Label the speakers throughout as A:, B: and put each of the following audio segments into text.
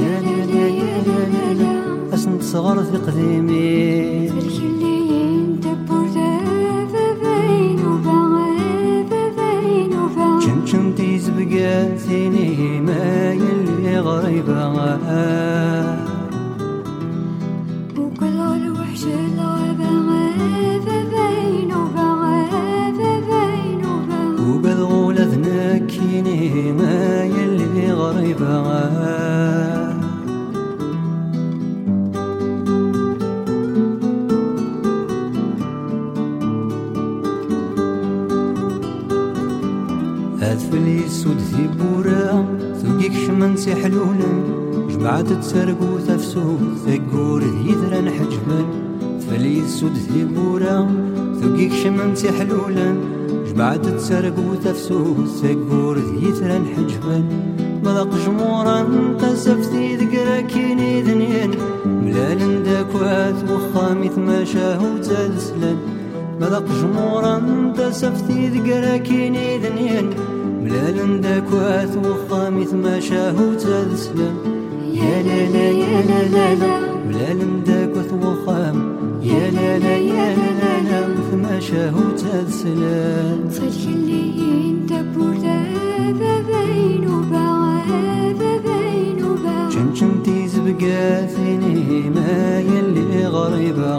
A: يا لا لا يا لا لا لا
B: اش نتصغر
A: في قديمي كنتي ما يلي غريبة.
B: وكل الوحش العبا غابة بين وبغابة بين
A: وبغابة وبالغولة ذناكيني ما يلي غريبة. تسي حلونا جمعة تسرقو تفسو ثقور يذرا حجما. فليس ودثي بورا ثقيك شمن تسي حلولا جمعة تسرقو تفسو ثقور يذرا حجما. ملق جمورا قزف في ذكرا كيني ذنين ملال داكوات وخامي ثما شاهو تسلا ملق جمورا قزف في ذكرا كيني ذنين لا لندك واث وخامث ما شاهو تسلم. يا لا لا يا لا لا لا. ولا لندك يا لا لا يا لا لا لا. ما شاهو تسلم.
B: فالكليين دبور ذا بين وباع ذا بين
A: وباع شمشمتي زبقات ما يلي غريبة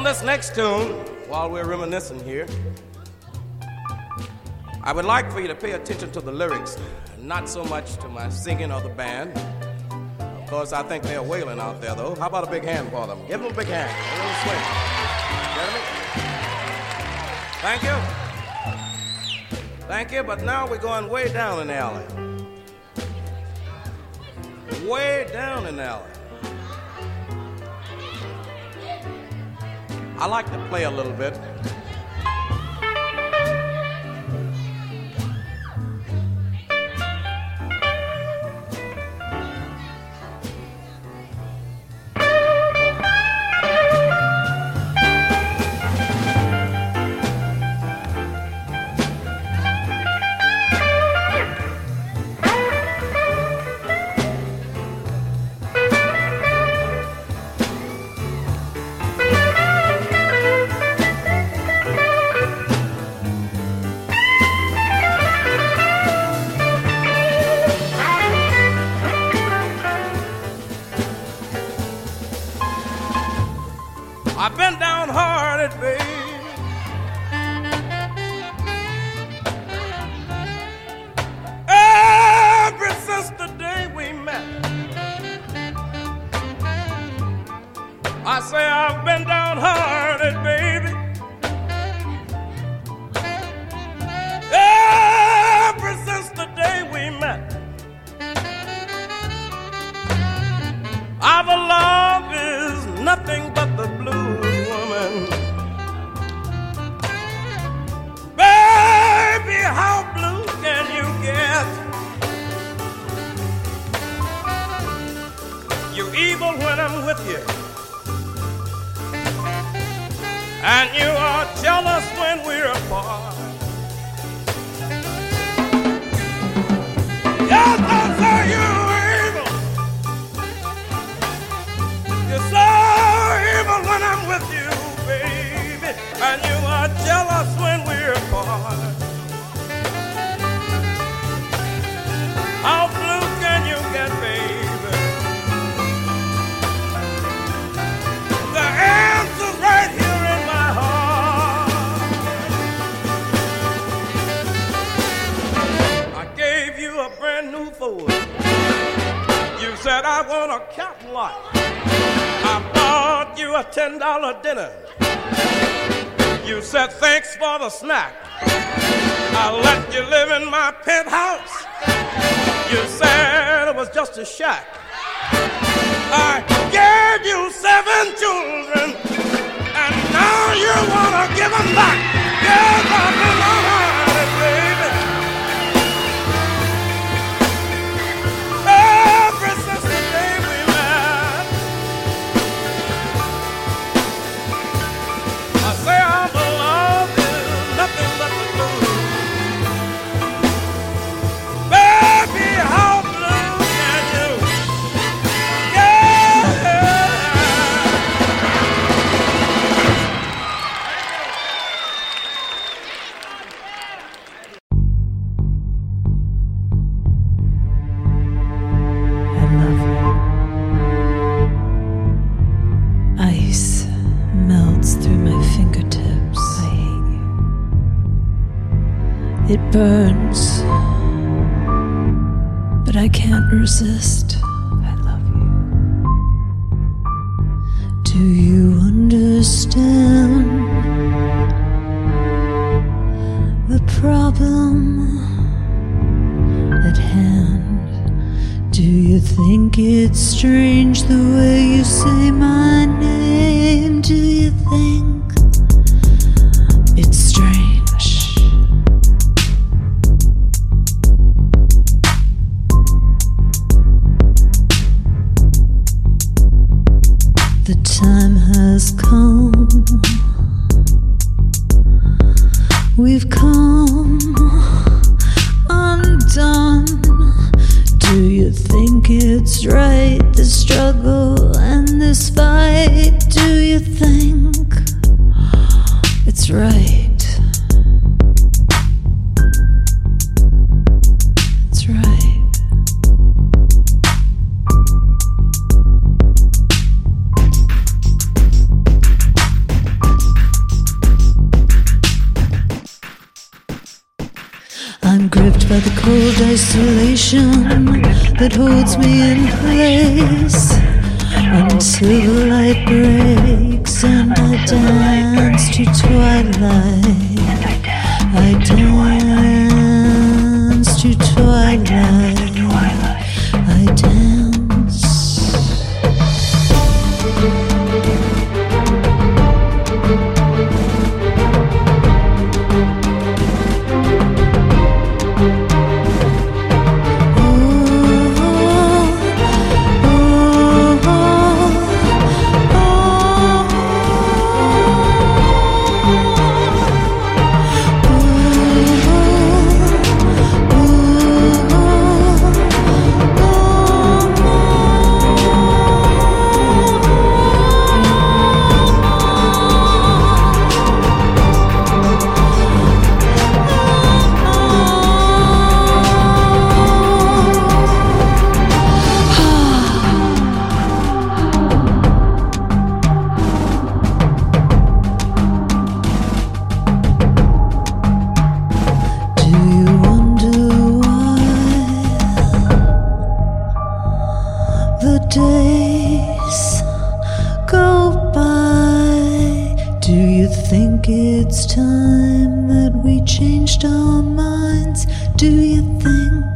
C: On this next tune, while we're reminiscing here, I would like for you to pay attention to the lyrics, not so much to my singing or the band. Of course, I think they're wailing out there, though. How about a big hand for them? Give them a big hand. A little swing. Gentlemen? Thank you. Thank you, but now we're going way down in the alley. Way down in the alley. I like to play a little bit. $10 dinner. You said thanks for the snack. I let you live in my penthouse. You said it was just a shack. I gave you seven children, and now you wanna give them back. Yes, I've
D: burns, but I can't resist. I love you. Do you understand the problem at hand? Do you think it's strange the way you say my name? Do you think it's strange? The time has come. We've come undone. Do you think it's right, the struggle and this fight? Do you think it's right? isolation that holds me in place until the light breaks and I dance to twilight. I dance. changed our minds, do you think?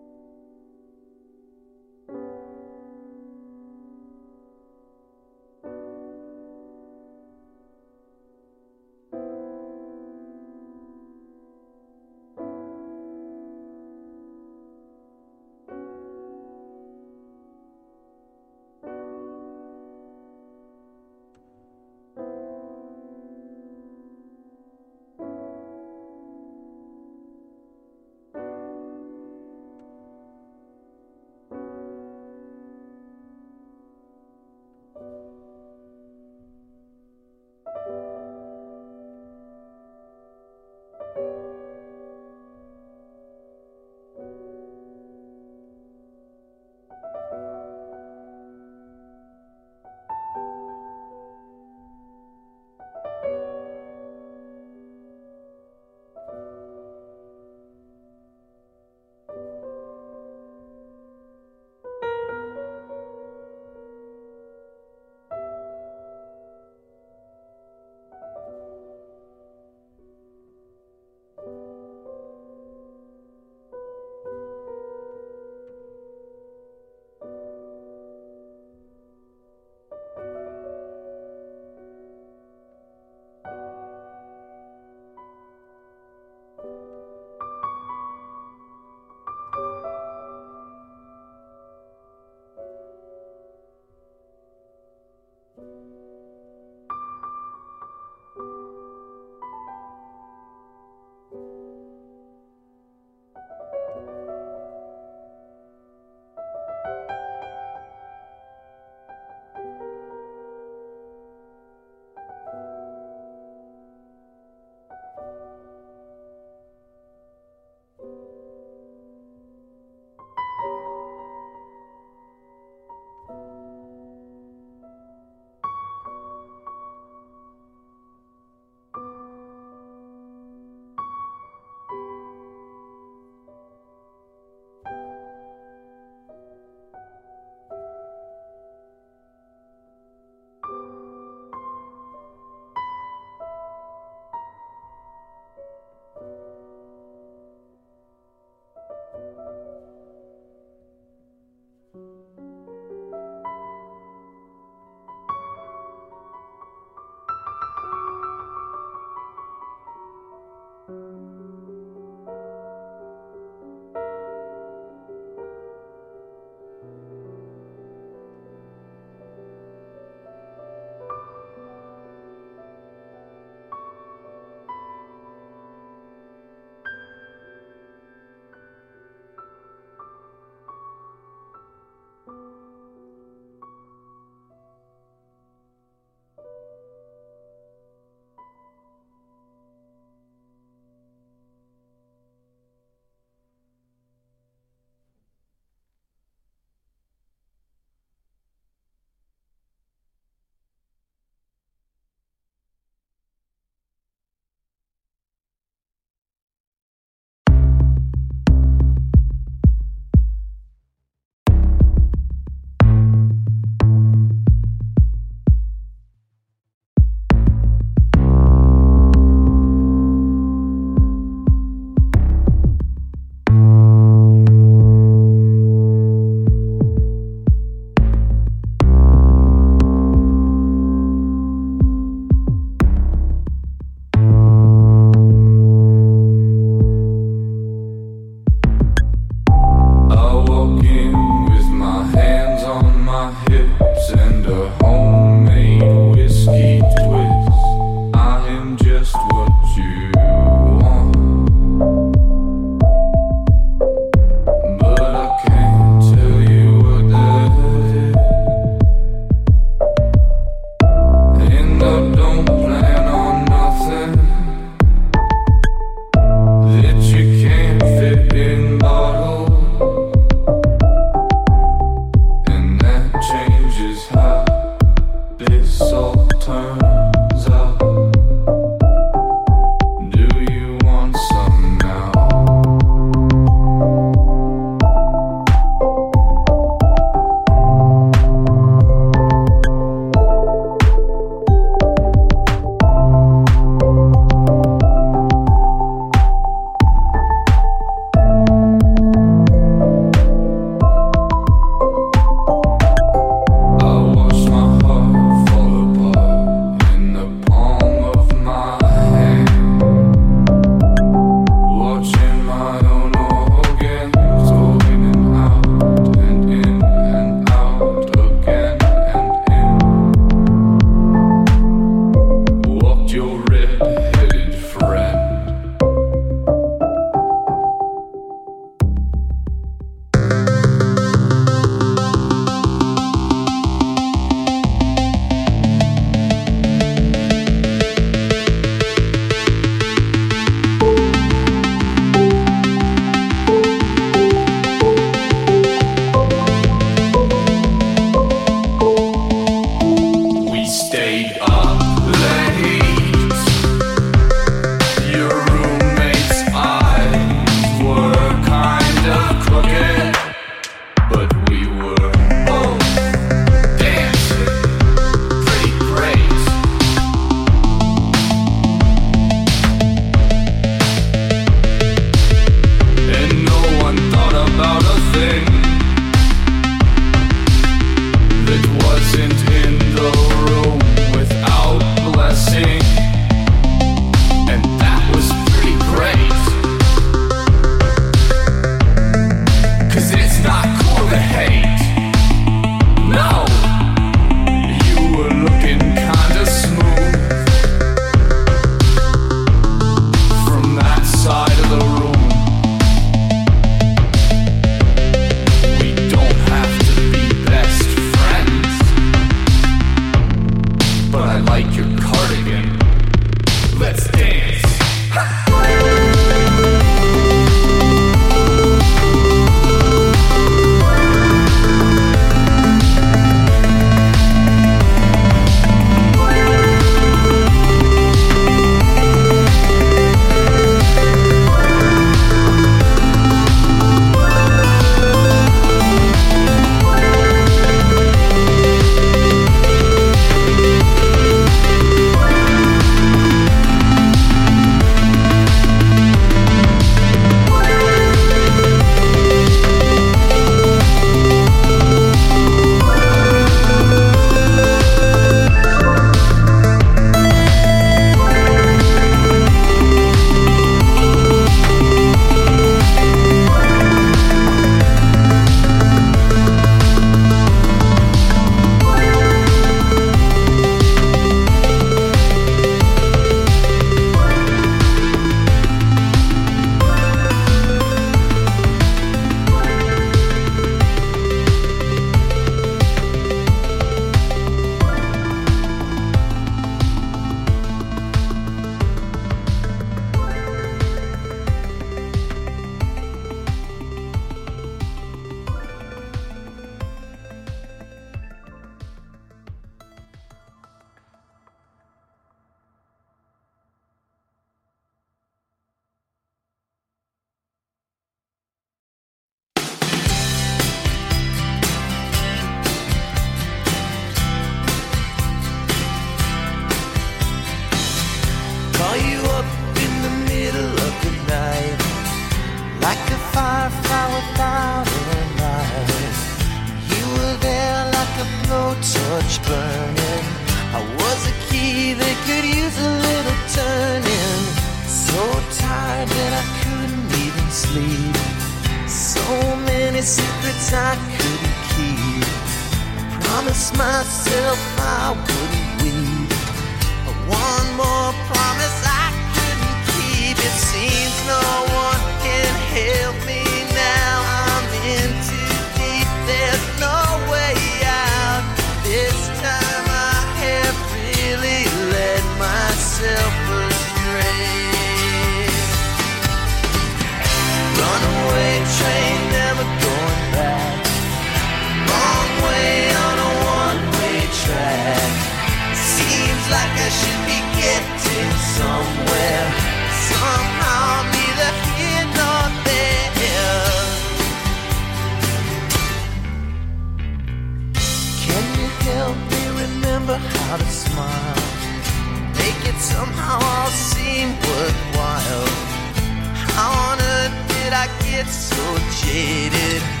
E: So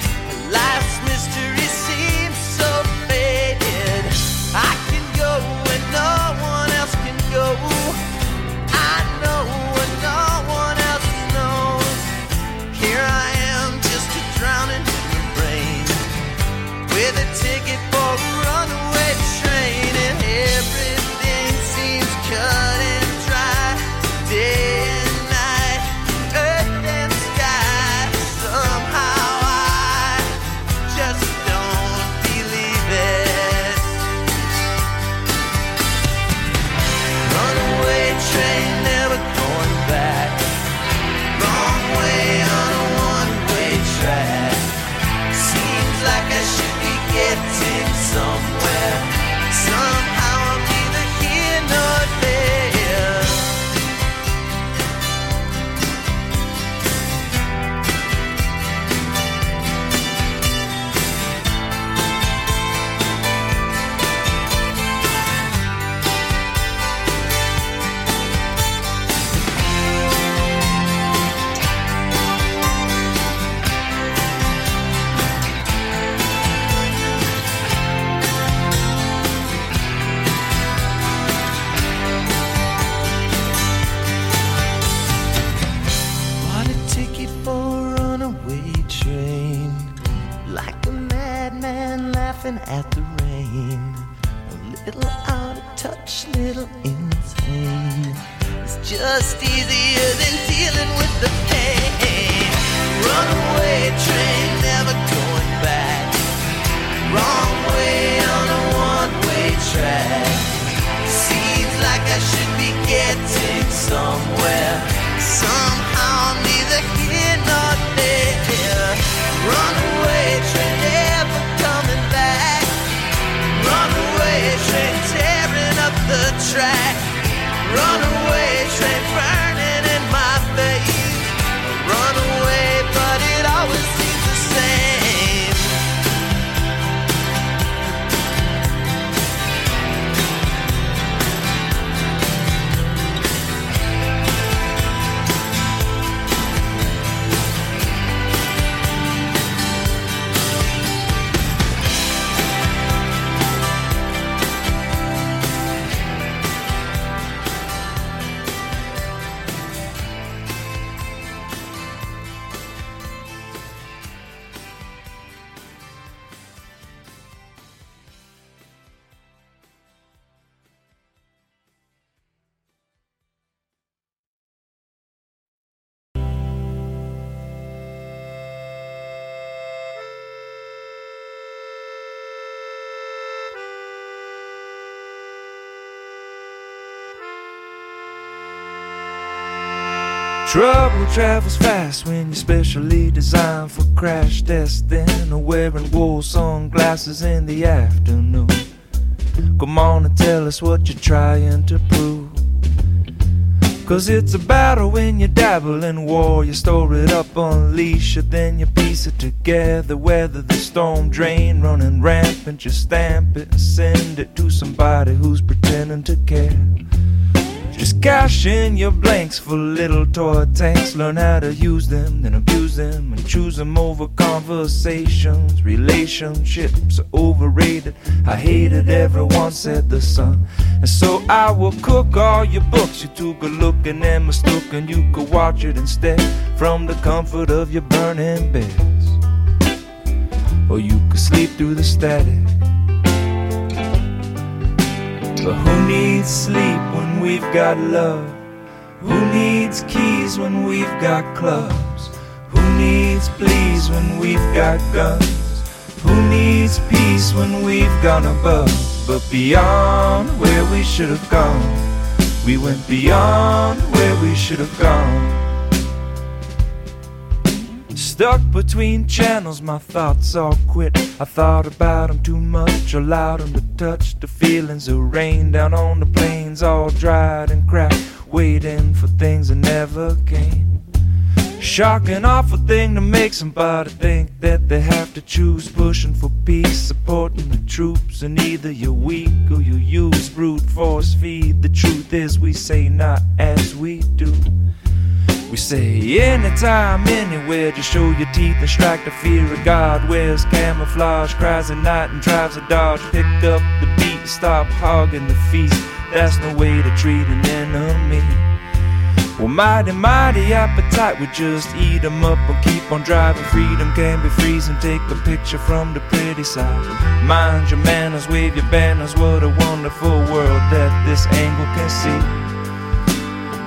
F: travels fast when you're specially designed for crash testing or wearing wool sunglasses in the afternoon. Come on and tell us what you're trying to prove. Cause it's a battle when you dabble in war. You store it up, unleash it, then you piece it together. Weather the storm drain, running rampant. Just stamp it and send it to somebody who's pretending to care. Just cash in your blanks for little toy tanks. Learn how to use them, then abuse them, and choose them over conversations. Relationships are overrated. I hated everyone said the sun. And so I will cook all your books. You took a look and then mistook, and you could watch it instead from the comfort of your burning beds. Or you could sleep through the static. But who needs sleep we've got love? Who needs keys when we've got clubs? Who needs pleas when we've got guns? Who needs peace when we've gone above? But beyond where we should have gone, we went beyond where we should have gone. Stuck between channels, my thoughts all quit. I thought about them too much, allowed them to touch the feelings that rain down on the plains, all dried and cracked, waiting for things that never came. Shocking, awful thing to make somebody think that they have to choose pushing for peace, supporting the troops, and either you're weak or you use brute force feed. The truth is, we say not as we do. We say anytime, anywhere, just show your teeth and strike the fear of God. Wears camouflage, cries at night and drives a dodge. Pick up the beat, stop hogging the feast. That's no way to treat an enemy. Well, mighty, mighty appetite we just eat 'em up and keep on driving. Freedom can be freezing. Take a picture from the pretty side. Mind your manners, wave your banners. What a wonderful world that this angle can see.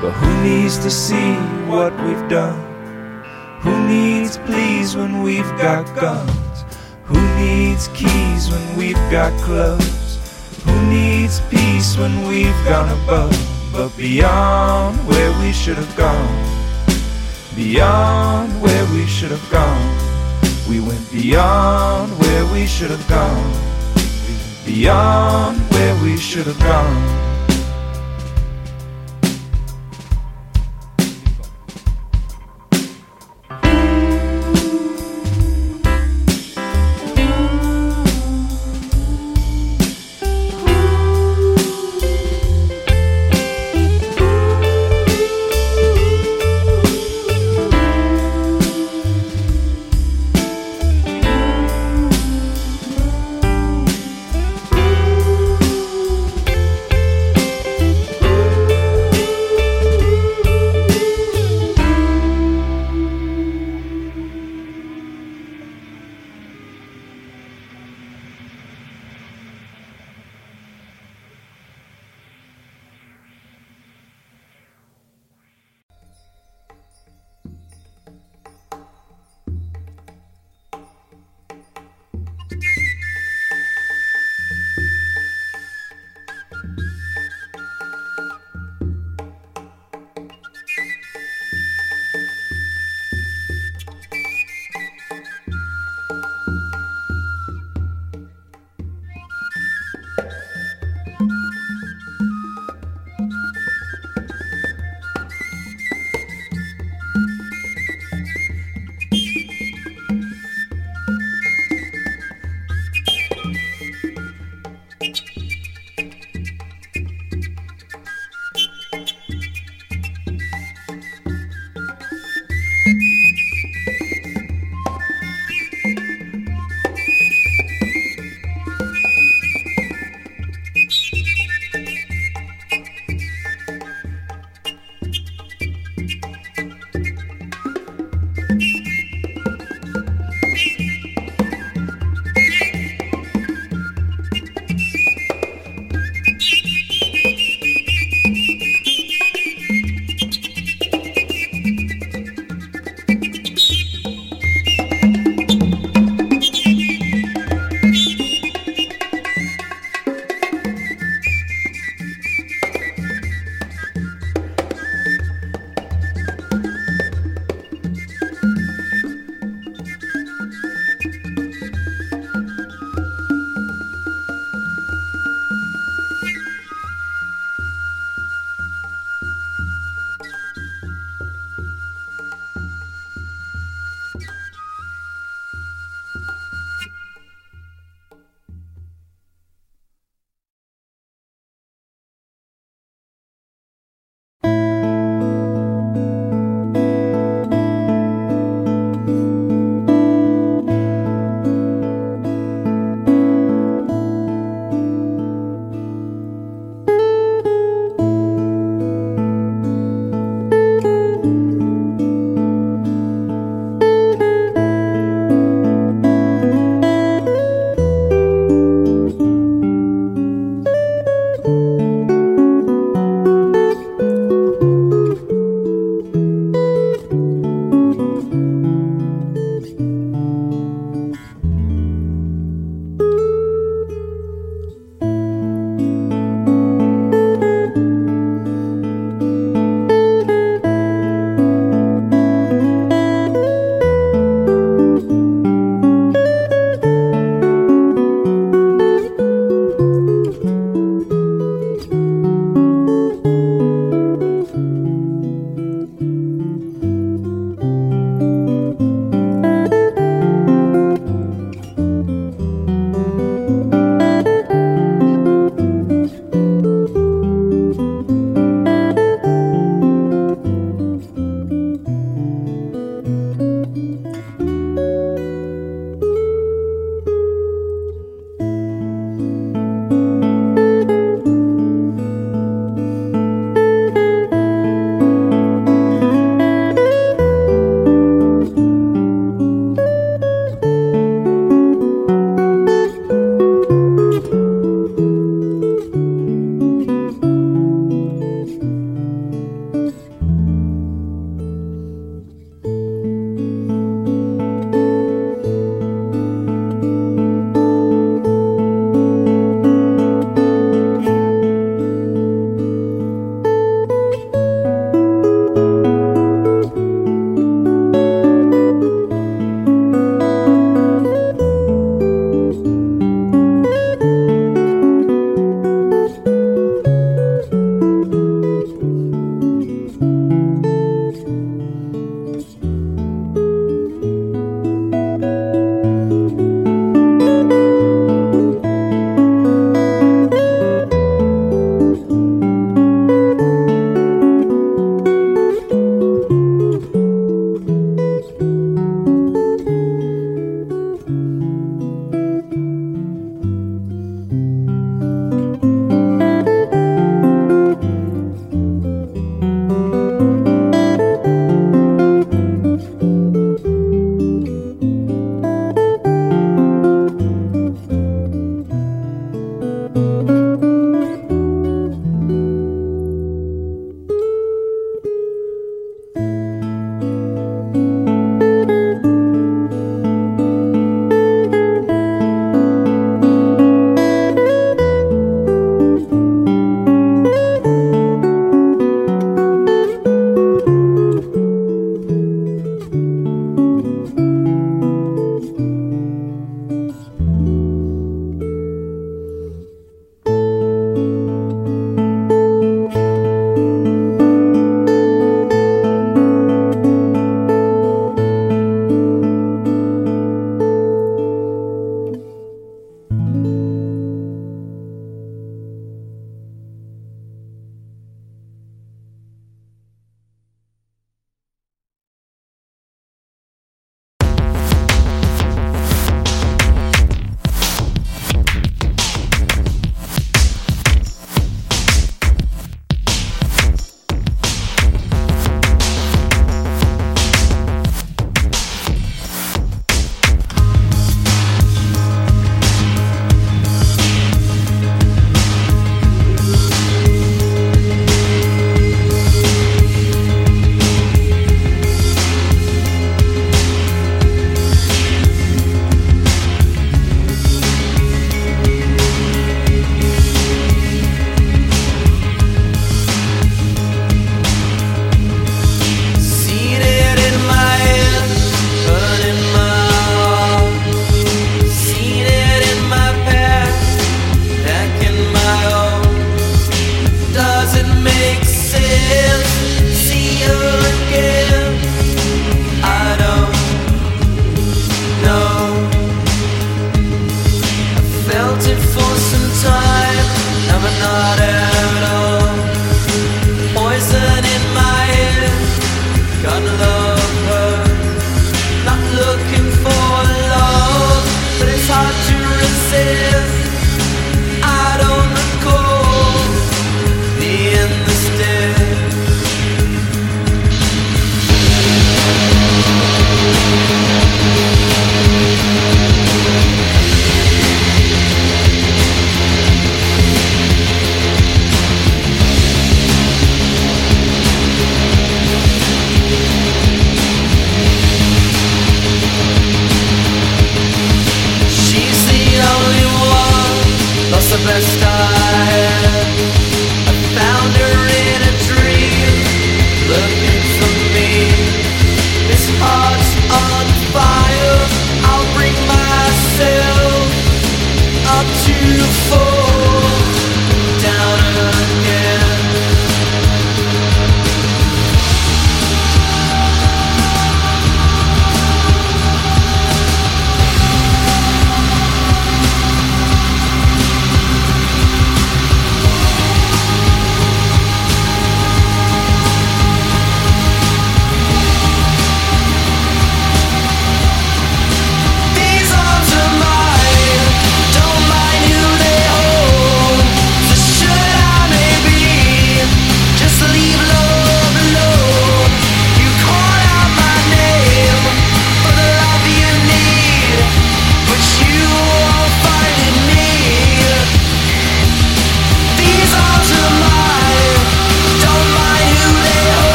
F: But who needs to see what we've done? Who needs pleas when we've got guns? Who needs keys when we've got clubs? Who needs peace when we've gone above? But beyond where we should have gone, beyond where we should have gone, we went beyond where we should have gone, beyond where we should have gone.